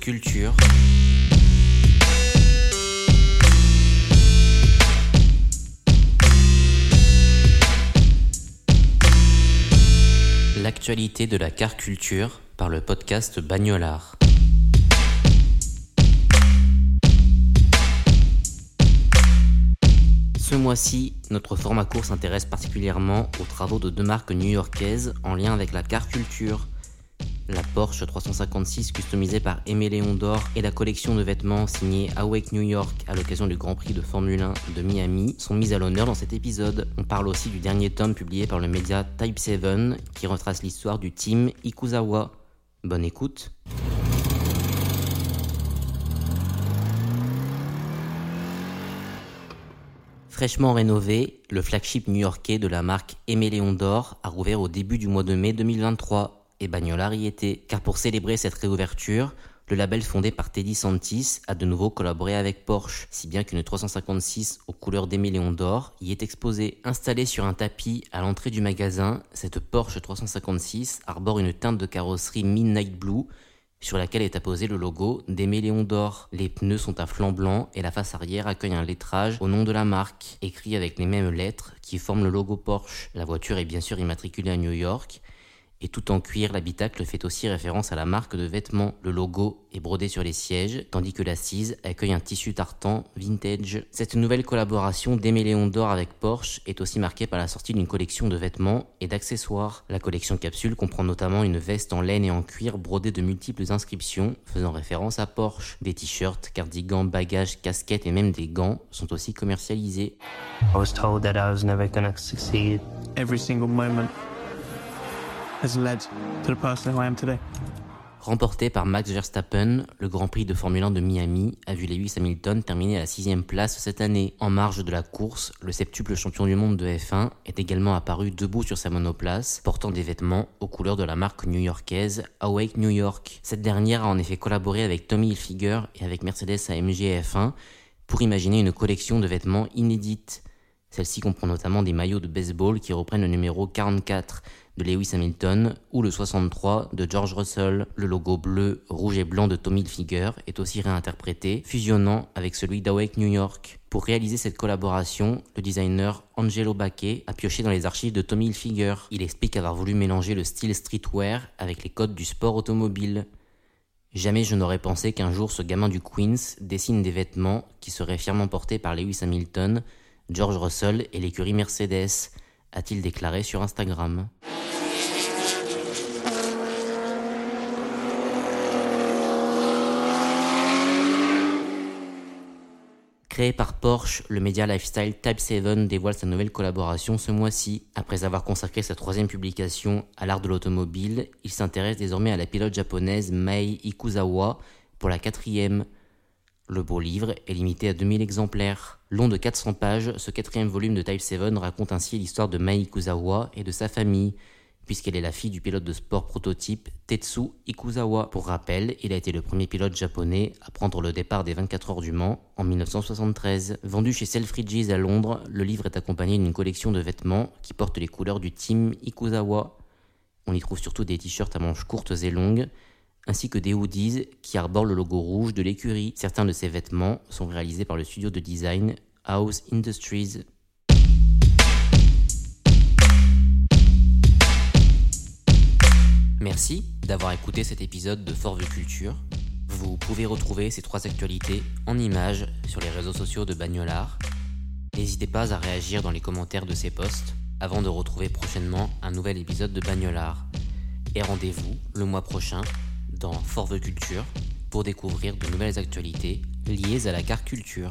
Culture. L'actualité de la car culture par le podcast Bagnolard. Ce mois-ci, notre format court s'intéresse particulièrement aux travaux de deux marques new-yorkaises en lien avec la car culture. La Porsche 356 customisée par Aimé Léon d'Or et la collection de vêtements signée Awake New York à l'occasion du Grand Prix de Formule 1 de Miami sont mises à l'honneur dans cet épisode. On parle aussi du dernier tome publié par le média Type 7 qui retrace l'histoire du team Ikuzawa. Bonne écoute. Fraîchement rénové, le flagship new-yorkais de la marque Aimé Léon d'Or a rouvert au début du mois de mai 2023 et Bagnolard y était. Car pour célébrer cette réouverture, le label fondé par Teddy Santis a de nouveau collaboré avec Porsche, si bien qu'une 356 aux couleurs d'Aimé Léon d'Or y est exposée. Installée sur un tapis à l'entrée du magasin, cette Porsche 356 arbore une teinte de carrosserie Midnight Blue sur laquelle est apposé le logo d'Aimé Léon d'Or. Les pneus sont à flanc blanc et la face arrière accueille un lettrage au nom de la marque, écrit avec les mêmes lettres qui forment le logo Porsche. La voiture est bien sûr immatriculée à New York et tout en cuir, l'habitacle fait aussi référence à la marque de vêtements. Le logo est brodé sur les sièges, tandis que l'assise accueille un tissu tartan vintage. Cette nouvelle collaboration d'Aimé Léon d'Or avec Porsche est aussi marquée par la sortie d'une collection de vêtements et d'accessoires. La collection capsule comprend notamment une veste en laine et en cuir brodée de multiples inscriptions faisant référence à Porsche. Des t-shirts, cardigans, bagages, casquettes et même des gants sont aussi commercialisés. I was told that I was never to succeed. every single moment has led to the person who I am today. Remporté par Max Verstappen, le Grand Prix de Formule 1 de Miami a vu Lewis Hamilton terminer à la sixième place cette année. En marge de la course, le septuple champion du monde de F1 est également apparu debout sur sa monoplace, portant des vêtements aux couleurs de la marque new-yorkaise Awake New York. Cette dernière a en effet collaboré avec Tommy Hilfiger et avec Mercedes AMG F1 pour imaginer une collection de vêtements inédite. Celle-ci comprend notamment des maillots de baseball qui reprennent le numéro 44 de Lewis Hamilton ou le 63 de George Russell. Le logo bleu, rouge et blanc de Tommy Hilfiger est aussi réinterprété, fusionnant avec celui d'Awake New York. Pour réaliser cette collaboration, le designer Angelo Baquet a pioché dans les archives de Tommy Hilfiger. Il explique avoir voulu mélanger le style streetwear avec les codes du sport automobile. Jamais je n'aurais pensé qu'un jour ce gamin du Queens dessine des vêtements qui seraient fièrement portés par Lewis Hamilton, George Russell et l'écurie Mercedes, a-t-il déclaré sur Instagram. Créé par Porsche, le média lifestyle Type 7 dévoile sa nouvelle collaboration ce mois-ci. Après avoir consacré sa troisième publication à l'art de l'automobile, il s'intéresse désormais à la pilote japonaise Mei Ikuzawa pour la quatrième. Le beau livre est limité à 2000 exemplaires. Long de 400 pages, ce quatrième volume de Type 7 raconte ainsi l'histoire de Mei Ikuzawa et de sa famille, puisqu'elle est la fille du pilote de sport prototype Tetsu Ikuzawa. Pour rappel, il a été le premier pilote japonais à prendre le départ des 24 heures du Mans en 1973. Vendu chez Selfridges à Londres, le livre est accompagné d'une collection de vêtements qui portent les couleurs du team Ikuzawa. On y trouve surtout des t-shirts à manches courtes et longues, ainsi que des hoodies qui arborent le logo rouge de l'écurie. Certains de ces vêtements sont réalisés par le studio de design House Industries. Merci d'avoir écouté cet épisode de Fort Vue Culture. Vous pouvez retrouver ces trois actualités en images sur les réseaux sociaux de Bagnolard. N'hésitez pas à réagir dans les commentaires de ces posts avant de retrouver prochainement un nouvel épisode de Bagnolard. Et rendez-vous le mois prochain dans Fort Vue Culture pour découvrir de nouvelles actualités liées à la car culture.